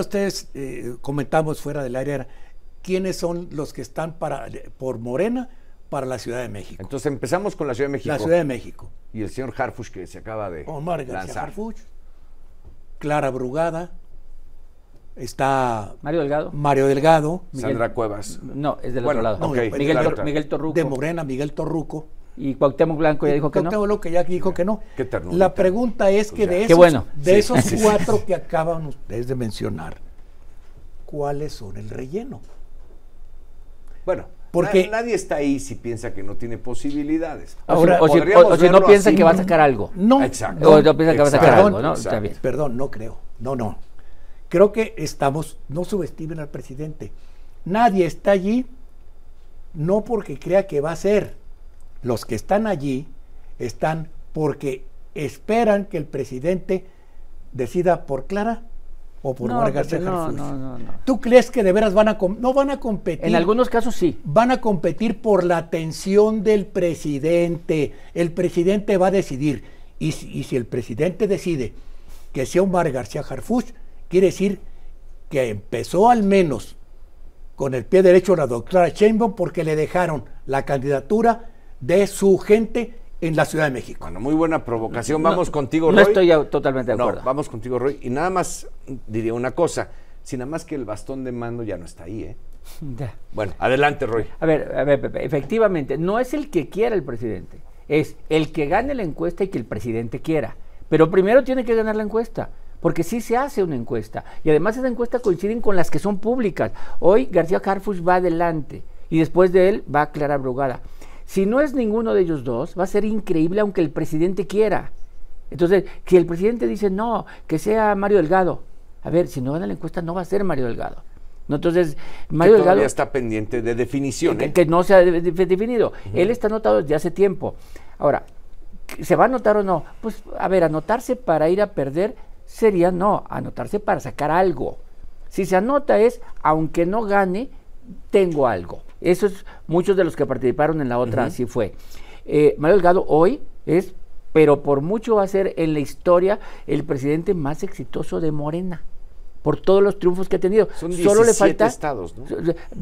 ustedes eh, comentamos fuera del área quiénes son los que están para, por Morena para la Ciudad de México. Entonces empezamos con la Ciudad de México. La Ciudad de México. Y el señor Harfush que se acaba de Omar García lanzar. Harfuch, Clara Brugada, está Mario Delgado. Mario Delgado, Sandra Cuevas. No, es del Bueno, otro lado. Miguel, Tor- claro. Miguel Torruco. de Morena, Miguel Torruco. Y Cuauhtémoc Blanco ya dijo que no. Cuauhtémoc Blanco que ya dijo que no. Qué ternurita. La pregunta es que Pues de esos, bueno. de Sí. esos cuatro que acaban ustedes de mencionar, ¿cuáles son el relleno? Bueno, Porque- na- nadie está ahí si piensa que no tiene posibilidades. O si- Ahora, o, si, podríamos o- o si no piensa así, que va a ¿no? sacar algo. No, Exacto. O no piensa que va a sacar algo, ¿no? Está bien. Perdón, no creo. No, no. Creo que estamos, no subestimen al presidente. Nadie está allí no porque crea que va a ser. Los que están allí están porque esperan que el presidente decida por Clara o por No, García no, no. ¿Tú crees que de veras van a no van a competir? En algunos casos sí. van a competir por la atención del presidente. El presidente va a decidir. Y si, y si el presidente decide que sea Omar García Harfuch, quiere decir que empezó al menos con el pie derecho la doctora Sheinbaum porque le dejaron la candidatura de su gente en la Ciudad de México. Bueno, muy buena provocación. Vamos No, contigo, No Roy. estoy ya totalmente de No, acuerdo. vamos contigo, Roy. Y nada más diría una cosa. Si nada más que el bastón de mando ya no está ahí, ¿eh? Ya. Bueno, adelante, Roy. A ver, a ver, Pepe, efectivamente, no es el que quiera el presidente, es el que gane la encuesta y que el presidente quiera. Pero primero tiene que ganar la encuesta, porque sí se hace una encuesta. Y además esa encuesta coinciden con las que son públicas. Hoy García Harfuch va adelante y después de él va Clara Brugada. Si no es ninguno de ellos dos, va a ser increíble aunque el presidente quiera. Entonces, si el presidente dice no, que sea Mario Delgado, a ver, si no gana la encuesta no va a ser Mario Delgado. No, entonces, Mario que Delgado está pendiente de definición, que, ¿eh? que no se ha de- de- definido. Él está anotado desde hace tiempo. Ahora, ¿se va a anotar o no? Pues, a ver, anotarse para ir a perder sería no, anotarse para sacar algo. Si se anota es, aunque no gane, tengo algo. Eso es, muchos de los que participaron en la otra así fue. Eh, Mario Delgado hoy es, pero por mucho va a ser en la historia el presidente más exitoso de Morena por todos los triunfos que ha tenido. Son Solo le 17 falta estados, ¿no?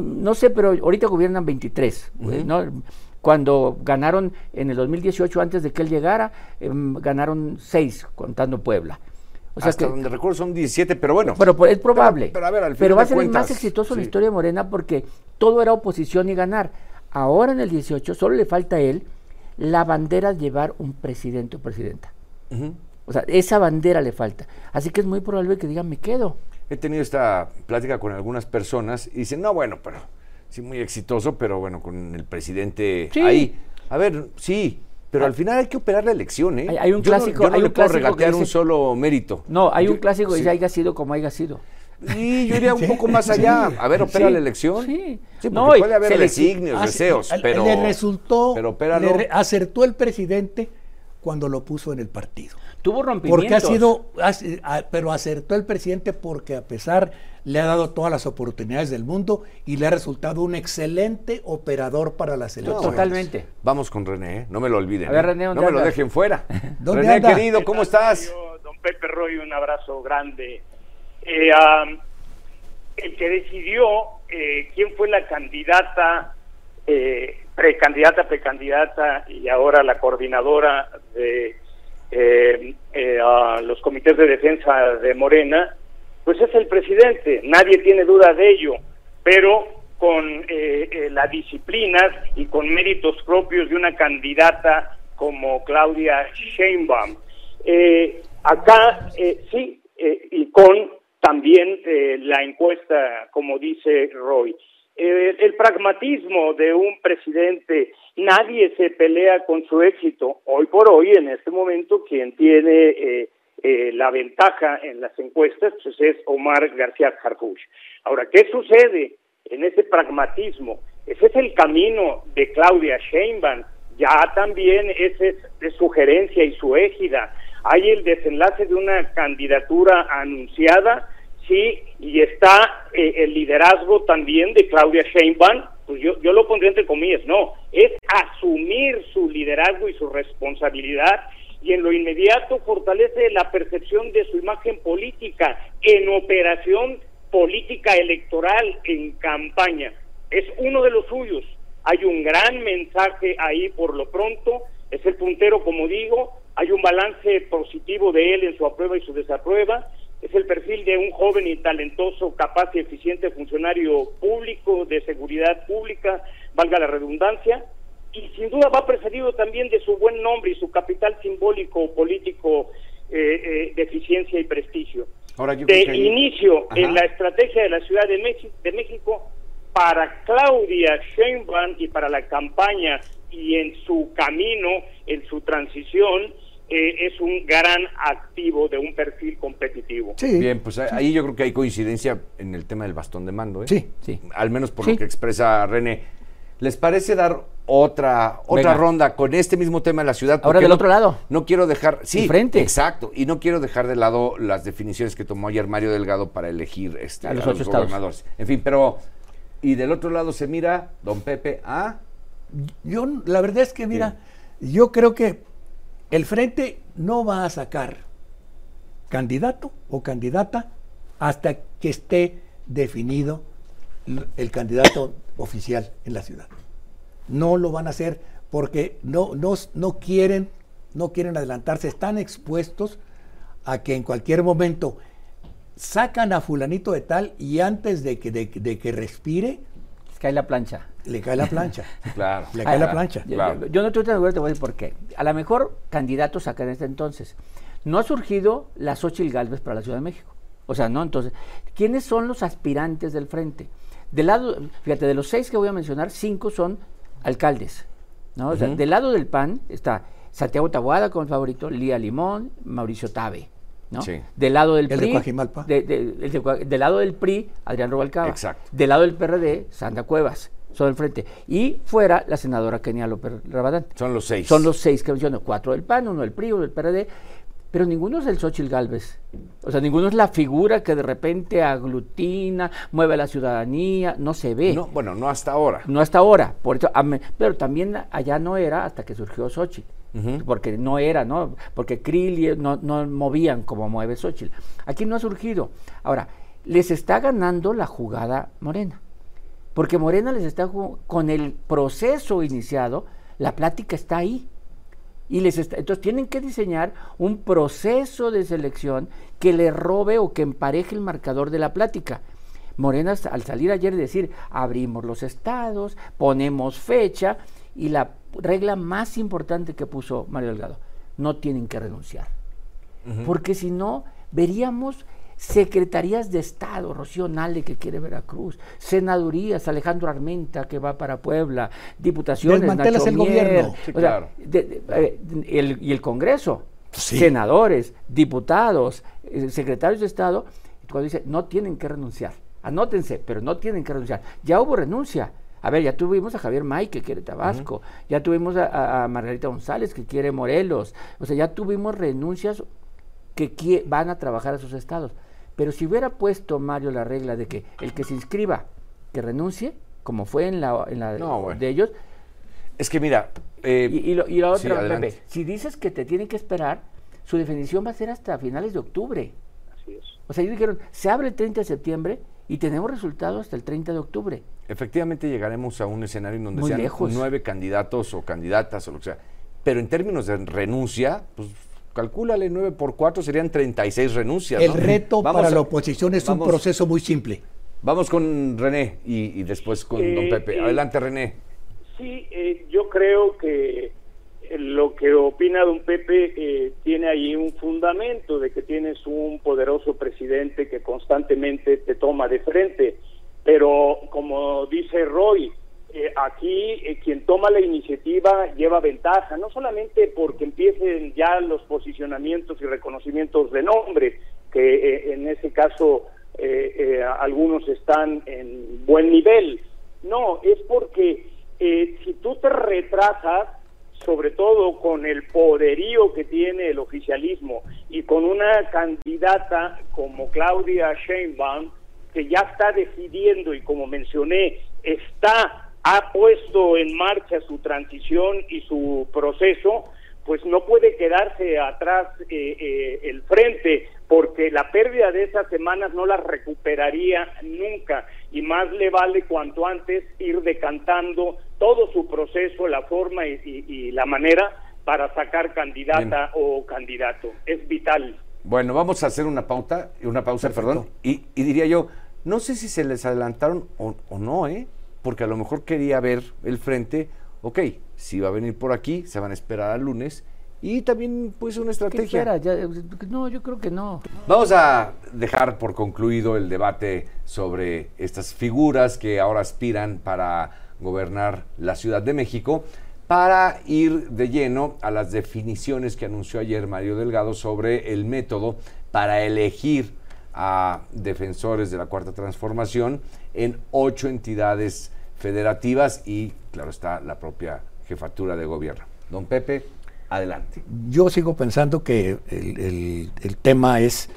no sé, pero ahorita gobiernan 23. eh, ¿no? Cuando ganaron en el 2018, antes de que él llegara, em, ganaron 6, contando Puebla. O sea Hasta que, donde recuerdo son 17, pero bueno. pero es probable. Pero- pero a ver, al Pero va a ser el más exitoso en la sí. historia de Morena porque todo era oposición y ganar. Ahora en el 18 solo le falta a él la bandera de llevar un presidente o presidenta. O sea, esa bandera le falta. Así que es muy probable que digan, me quedo. He tenido esta plática con algunas personas y dicen, no, bueno, pero sí, muy exitoso, pero bueno, con el presidente Sí. ahí. A ver, sí, pero al final hay que operar la elección, ¿eh? Hay- hay un Yo no- clásico- yo no hay le un puedo regatear un solo mérito. No, hay Yo- un clásico que sí. dice, haya sido como haya sido. Sí, yo iría un poco más allá. A ver, opera Sí, la elección. sí. No, puede haber designios, Ah, deseos, pero. le resultó, Pero opéralo. le re- acertó el presidente cuando lo puso en el partido. Tuvo rompimientos. Porque ha sido, pero acertó el presidente porque a pesar le ha dado todas las oportunidades del mundo y le ha resultado un excelente operador para las elecciones. Totalmente. Vamos con René, ¿eh? no me lo olviden. A ver, ¿eh? René, no ¿dónde me lo dejen fuera. ¿Dónde René, anda? querido, ¿cómo ¿Qué tal, estás? Don Pepe Roy, un abrazo grande. Eh, el que decidió eh, quién fue la candidata, eh, precandidata, precandidata y ahora la coordinadora de eh, eh, los comités de defensa de Morena, pues es el presidente, nadie tiene duda de ello, pero con eh, eh, la disciplina y con méritos propios de una candidata como Claudia Sheinbaum. Eh, acá eh, sí, y con también la encuesta, como dice Roy. Eh, el pragmatismo de un presidente, nadie se pelea con su éxito. Hoy por hoy, en este momento, quien tiene eh, eh, la ventaja en las encuestas pues es Omar García Harfuch. Ahora, ¿qué sucede en ese pragmatismo? Ese es el camino de Claudia Sheinbaum. Ya también ese es de sugerencia y su égida. Hay el desenlace de una candidatura anunciada, sí, y está eh, el liderazgo también de Claudia Sheinbaum, pues yo, yo lo pondría entre comillas, no, es asumir su liderazgo y su responsabilidad y en lo inmediato fortalece la percepción de su imagen política en operación política electoral en campaña. Es uno de los suyos. Hay un gran mensaje ahí por lo pronto. Es el puntero, como digo. Hay un balance positivo de él en su aprueba y su desaprueba. Es el perfil de un joven y talentoso, capaz y eficiente funcionario público de seguridad pública, valga la redundancia. Y sin duda va precedido también de su buen nombre y su capital simbólico político eh, eh, de eficiencia y prestigio de inicio en la estrategia de la Ciudad de, México, de México para Claudia Sheinbaum y para la campaña y en su camino, en su transición, eh, es un gran activo de un perfil competitivo. Bien, pues ahí yo creo que hay coincidencia en el tema del bastón de mando. ¿eh? Sí, sí. Al menos por lo que expresa René. ¿Les parece dar otra otra ronda con este mismo tema en la ciudad? Ahora del otro lado. No quiero dejar, sí, frente. exacto, y no quiero dejar de lado las definiciones que tomó ayer Mario Delgado para elegir este, a los, ocho gobernadores. En fin, pero y del otro lado se mira don Pepe a yo la verdad es que mira, yo creo que el frente no va a sacar candidato o candidata hasta que esté definido el candidato oficial en la ciudad. No lo van a hacer porque no, no, no, quieren, no quieren adelantarse, están expuestos a que en cualquier momento sacan a fulanito de tal y antes de que, de, que respire... Le cae la plancha. Le cae la plancha. claro. Le cae la plancha. Yo, yo, no estoy de acuerdo, te voy a decir por qué. A lo mejor candidatos sacan este entonces. No ha surgido la Xochitl Galvez para la Ciudad de México. O sea, no, entonces, ¿quiénes son los aspirantes del frente? Del lado, fíjate, de los seis que voy a mencionar, cinco son alcaldes. ¿no? del lado del PAN está Santiago Tabuada como favorito, Lía Limón, Mauricio Tabe. ¿No? Del lado del el PRI. De del lado del PRI, Adrián Rubalcaba. Exacto. Del lado del PRD, Sandra Cuevas. Son el frente. Y fuera la senadora Kenia López Rabadán. Son los seis. Son los seis que menciono. Cuatro del PAN, uno del PRI, uno del PRD pero ninguno es el Xochitl Galvez. O sea, ninguno es la figura que de repente aglutina, mueve a la ciudadanía, no se ve. No, bueno, no hasta ahora. No hasta ahora, por eso, pero también allá no era hasta que surgió Xochitl. Porque no era, ¿no? Porque Krill no, no movían como mueve Xochitl. Aquí no ha surgido. Ahora, les está ganando la jugada Morena. Porque Morena les está con el proceso iniciado, la plática está ahí. Y les entonces tienen que diseñar un proceso de selección que le robe o que empareje el marcador de la plática. Morena al salir ayer decir, abrimos los estados, ponemos fecha, y la regla más importante que puso Mario Delgado, no tienen que renunciar. Porque si no, veríamos secretarías de Estado, Rocío Nale que quiere Veracruz, senadurías, Alejandro Armenta que va para Puebla, diputaciones, Nacho el gobierno. Eh, y el Congreso, senadores, diputados, eh, secretarios de Estado, cuando dice, no tienen que renunciar, anótense, pero no tienen que renunciar. Ya hubo renuncia. A ver, ya tuvimos a Javier May que quiere Tabasco, ya tuvimos a, a, Margarita González que quiere Morelos, o sea, ya tuvimos renuncias que van a trabajar a sus estados. Pero si hubiera puesto Mario la regla de que el que se inscriba, que renuncie, como fue en la, en la de ellos. Es que mira. Eh, y, la otra, Pepe, si dices que te tienen que esperar, su definición va a ser hasta finales de octubre. Así es. O sea, ellos dijeron, se abre el 30 de septiembre y tenemos resultados hasta el 30 de octubre. Efectivamente llegaremos a un escenario en donde sean nueve candidatos o candidatas o lo que sea. Pero en términos de renuncia, pues calcúlale 9 por 4 serían 36 renuncias. El reto para la oposición es un proceso muy simple. Vamos con René y, después con don eh, Pepe. Eh, Adelante, René. Sí, eh, yo creo que lo que opina don Pepe tiene ahí un fundamento de que tienes un poderoso presidente que constantemente te toma de frente. Pero como dice Roy, eh, aquí eh, quien toma la iniciativa lleva ventaja, no solamente porque empiecen ya los posicionamientos y reconocimientos de nombre, que eh, en ese caso algunos están en buen nivel, no, es porque si tú te retrasas, sobre todo con el poderío que tiene el oficialismo y con una candidata como Claudia Sheinbaum, que ya está decidiendo y como mencioné, está ha puesto en marcha su transición y su proceso, pues no puede quedarse atrás eh, eh, el frente, porque la pérdida de esas semanas no las recuperaría nunca, y más le vale cuanto antes ir decantando todo su proceso, la forma y, la manera para sacar candidata o candidato. Es vital. Bueno, vamos a hacer una pauta, una pausa, perdón, y, diría yo, no sé si se les adelantaron o, o no, ¿eh? porque a lo mejor quería ver el frente ok, si va a venir por aquí, se van a esperar al lunes. Y también pues una estrategia. no, yo creo que no. Vamos a dejar por concluido el debate sobre estas figuras que ahora aspiran para gobernar la Ciudad de México para ir de lleno a las definiciones que anunció ayer Mario Delgado sobre el método para elegir a defensores de la Cuarta Transformación en ocho entidades federativas y, claro está, la propia jefatura de gobierno. Don Pepe, adelante. Yo sigo pensando que el, tema es,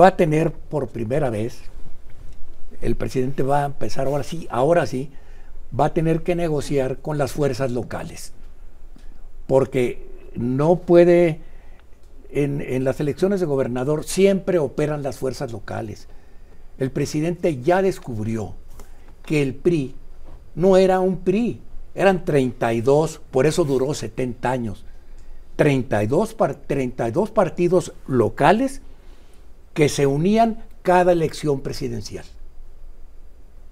va a tener por primera vez, el presidente va a empezar ahora sí, ahora sí, va a tener que negociar con las fuerzas locales, porque no puede, en, las elecciones de gobernador siempre operan las fuerzas locales. El presidente ya descubrió que el PRI no era un PRI, eran 32, por eso duró 70 años. 32, 32 partidos locales que se unían cada elección presidencial.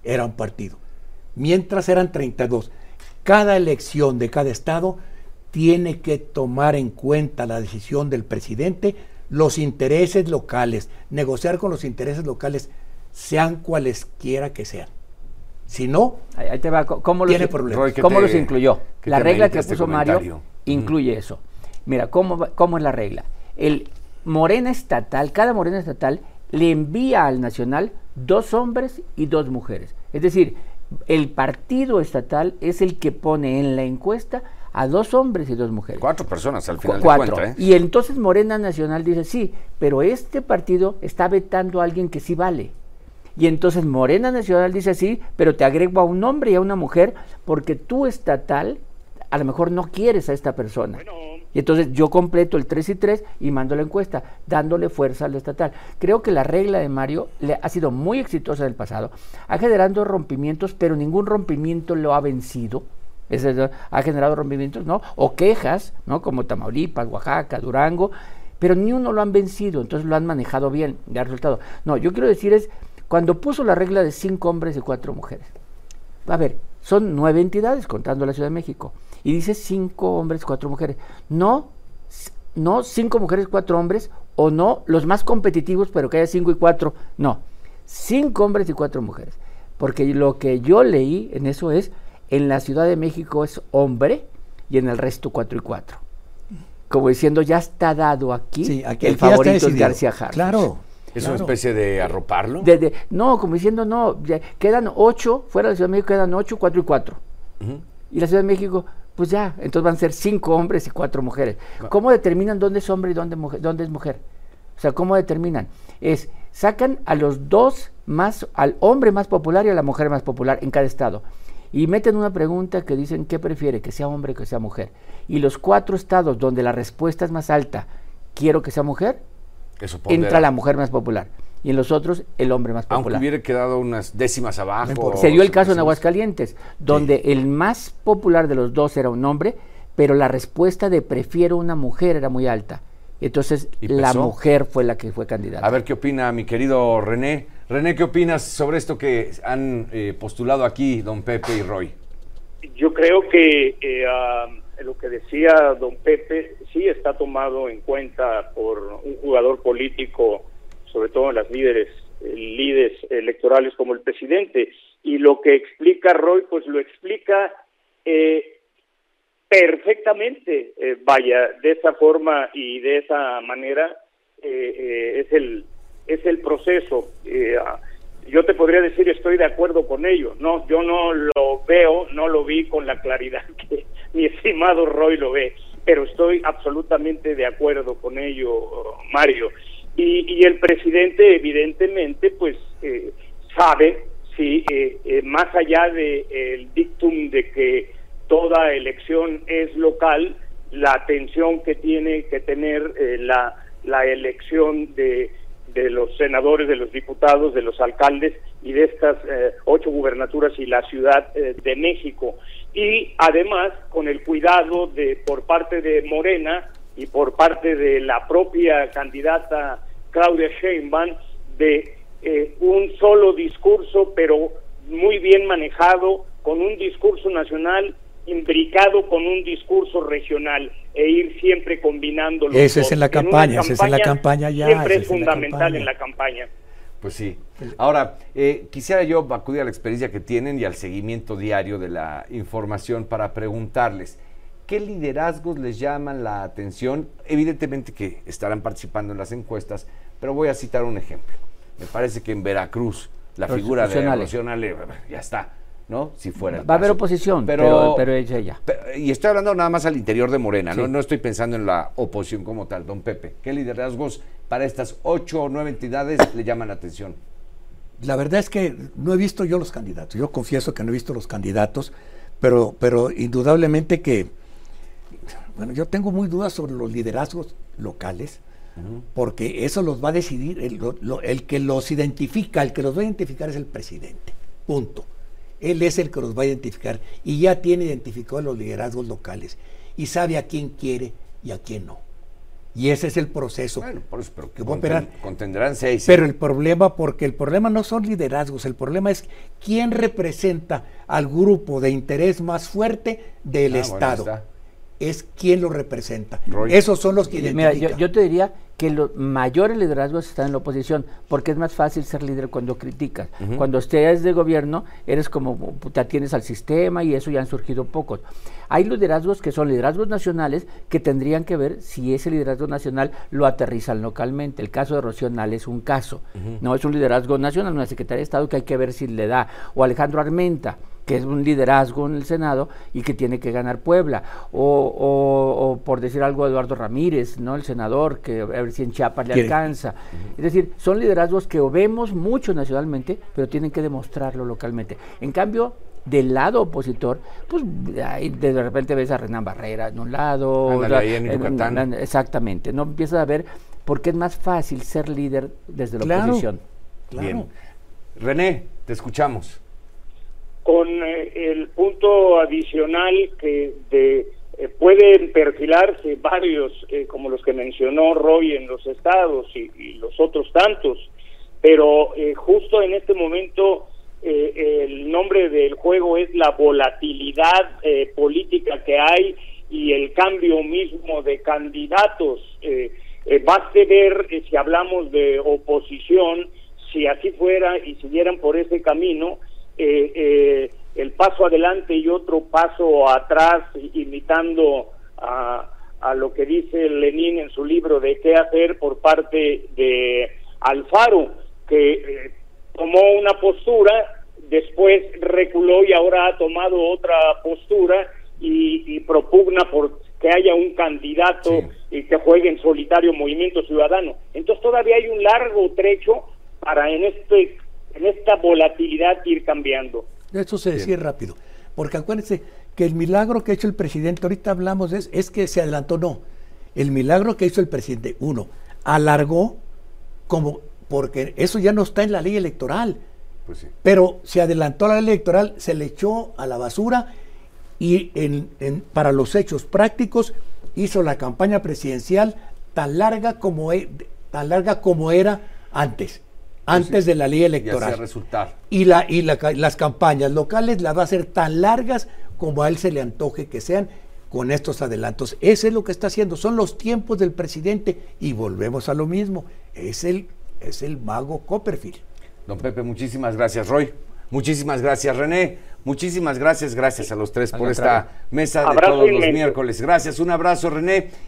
Era un partido. Mientras eran 32. Cada elección de cada estado tiene que tomar en cuenta la decisión del presidente, los intereses locales, negociar con los intereses locales, sean cualesquiera que sean. Si no, ahí te va, ¿cómo, los, ¿cómo los incluyó? La regla que este puso Mario incluye eso. Mira, ¿cómo, ¿cómo es la regla? El Morena Estatal, cada Morena Estatal le envía al Nacional dos hombres y dos mujeres. Es decir, el partido estatal es el que pone en la encuesta a dos hombres y dos mujeres. Cuatro personas al final Cuatro. de cuenta, ¿eh? Y entonces Morena Nacional dice, sí, pero este partido está vetando a alguien que sí vale. Y entonces Morena Nacional dice así, pero te agrego a un hombre y a una mujer porque tú estatal a lo mejor no quieres a esta persona. Y entonces yo completo el 3 y 3 y mando la encuesta, dándole fuerza al estatal. Creo que la regla de Mario le ha sido muy exitosa en el pasado, ha generado rompimientos, pero ningún rompimiento lo ha vencido. Ha generado rompimientos, ¿no? O quejas, ¿no? Como Tamaulipas, Oaxaca, Durango, pero ni uno lo han vencido, entonces lo han manejado bien, ya resultado. No, yo quiero decir es cuando puso la regla de cinco hombres y cuatro mujeres. A ver, son nueve entidades contando la Ciudad de México. Y dice cinco hombres, cuatro mujeres. No, no cinco mujeres, cuatro hombres, o no los más competitivos, pero que haya cinco y cuatro. No, cinco hombres y cuatro mujeres. Porque lo que yo leí en eso es, en la Ciudad de México es hombre y en el resto cuatro y cuatro. Como diciendo, ya está dado aquí, el favorito es García Harris. Claro. ¿Es una especie de arroparlo? no, como diciendo, no, quedan ocho, fuera de la Ciudad de México quedan ocho, cuatro y cuatro. Y la Ciudad de México, pues ya, entonces van a ser cinco hombres y cuatro mujeres. ¿Cómo determinan dónde es hombre y dónde, mujer, dónde es mujer? O sea, ¿cómo determinan? Es, sacan a los dos más, al hombre más popular y a la mujer más popular en cada estado. Y meten una pregunta que dicen, ¿qué prefiere? Que sea hombre o que sea mujer. Y los cuatro estados donde la respuesta es más alta, quiero que sea mujer, entra la mujer más popular. Y en los otros, el hombre más popular. Aunque hubiera quedado unas décimas abajo. Se dio el caso en Aguascalientes, donde el más popular de los dos era un hombre, pero la respuesta de prefiero una mujer era muy alta. Entonces, la mujer fue la que fue candidata. A ver qué opina mi querido René. René, ¿qué opinas sobre esto que han eh, postulado aquí don Pepe y Roy? Yo creo que eh, lo que decía don Pepe sí está tomado en cuenta por un jugador político, sobre todo en las líderes, líderes electorales como el presidente. Y lo que explica Roy, pues lo explica eh, perfectamente. Eh, vaya, de esa forma y de esa manera eh, es el es el proceso. yo te podría decir estoy de acuerdo con ello. No, yo no lo veo, no lo vi con la claridad que mi estimado Roy lo ve, pero estoy absolutamente de acuerdo con ello, Mario. Y, el presidente, evidentemente, pues eh, sabe, sí, eh, eh, más allá del el dictum de que toda elección es local, la atención que tiene que tener eh, la, la elección de, de los senadores, de los diputados, de los alcaldes y de estas eh, ocho gubernaturas y la Ciudad eh, de México. Y además, con el cuidado de por parte de Morena y por parte de la propia candidata Claudia Sheinbaum de eh, un solo discurso, pero muy bien manejado, con un discurso nacional imbricado con un discurso regional e ir siempre combinando los Ese es en la campaña, ese es en la campaña ya. Siempre es en la fundamental campaña. en la campaña. Pues sí. Ahora, eh, quisiera yo acudir a la experiencia que tienen y al seguimiento diario de la información para preguntarles, ¿qué liderazgos les llaman la atención? Evidentemente que estarán participando en las encuestas, pero voy a citar un ejemplo. Me parece que en Veracruz la figura de Rocío Nale. Rocío Nale, ya está, ¿no? Si fuera el Va a haber oposición, pero, pero ella. Pe- Y estoy hablando nada más al interior de Morena, ¿no? Sí. no estoy pensando en la oposición como tal, don Pepe. ¿Qué liderazgos para estas ocho o nueve entidades le llaman la atención? La verdad es que no he visto yo los candidatos. Yo confieso que no he visto los candidatos, pero, pero indudablemente que, bueno, yo tengo muy dudas sobre los liderazgos locales, porque eso los va a decidir, el, lo- lo- el que los identifica, el que los va a identificar es el presidente. Punto. Él es el que los va a identificar y ya tiene identificado los liderazgos locales y sabe a quién quiere y a quién no. Y ese es el proceso. Bueno, por eso, pero que va a operar. conten- contendrán seis. Pero el problema, porque el problema no son liderazgos, el problema es quién representa al grupo de interés más fuerte del Ah, Estado. Es quién lo representa. Roy. Esos son los que Mira, identifican. yo, yo te diría que los mayores liderazgos están en la oposición, porque es más fácil ser líder cuando criticas. Cuando estés de gobierno, eres como, te atienes al sistema y eso ya han surgido pocos. Hay liderazgos que son liderazgos nacionales que tendrían que ver si ese liderazgo nacional lo aterrizan localmente. El caso de Rocío Nale es un caso, no es un liderazgo nacional, una secretaria de Estado que hay que ver si le da. O Alejandro Armenta, que es un liderazgo en el Senado y que tiene que ganar Puebla, o, o- o por decir algo Eduardo Ramírez, ¿no? el senador, que a ver si en Chiapas le Quiere. alcanza. Es decir, son liderazgos que o vemos mucho nacionalmente, pero tienen que demostrarlo localmente. En cambio, del lado opositor, pues ahí de repente ves a Renan Barrera en un lado, Ándale, otra- ahí en Yucatán. en- exactamente, no empiezas a ver por qué es más fácil ser líder desde la Claro. oposición. Claro. Bien. René, te escuchamos. Con eh, el punto adicional que de, eh, pueden perfilarse varios, eh, como los que mencionó Roy en los estados y, los otros tantos, pero justo en este momento el nombre del juego es la volatilidad política que hay y el cambio mismo de candidatos. Eh, eh, baste ver si hablamos de oposición, si así fuera y siguieran por ese camino, eh, eh, el paso adelante y otro paso atrás, imitando a, a lo que dice Lenin en su libro de qué hacer por parte de Alfaro, que eh, tomó una postura, después reculó y ahora ha tomado otra postura y, y propugna por que haya un candidato Sí. y que juegue en solitario Movimiento Ciudadano. Entonces todavía hay un largo trecho para en este en esta volatilidad ir cambiando. Eso se decía rápido. Porque acuérdense que el milagro que ha hecho el presidente, ahorita hablamos, es, es que se adelantó, no. El milagro que hizo el presidente, uno, alargó como, porque eso ya no está en la ley electoral, Pues sí. pero se adelantó la ley electoral, se le echó a la basura y en- en- para los hechos prácticos hizo la campaña presidencial tan larga como, e- tan larga como era antes, antes de la ley Y electoral. hacía resultar. Y, la, y la ca- las campañas locales las va a hacer tan largas como a él se le antoje que sean con estos adelantos. Ese es lo que está haciendo, son los tiempos del presidente y volvemos a lo mismo, es el, es el mago Copperfield. Don Pepe, muchísimas gracias. Roy, muchísimas gracias. René, muchísimas gracias. Gracias a los tres por esta mesa de Abrazo todos los miércoles. Gracias, un abrazo, René.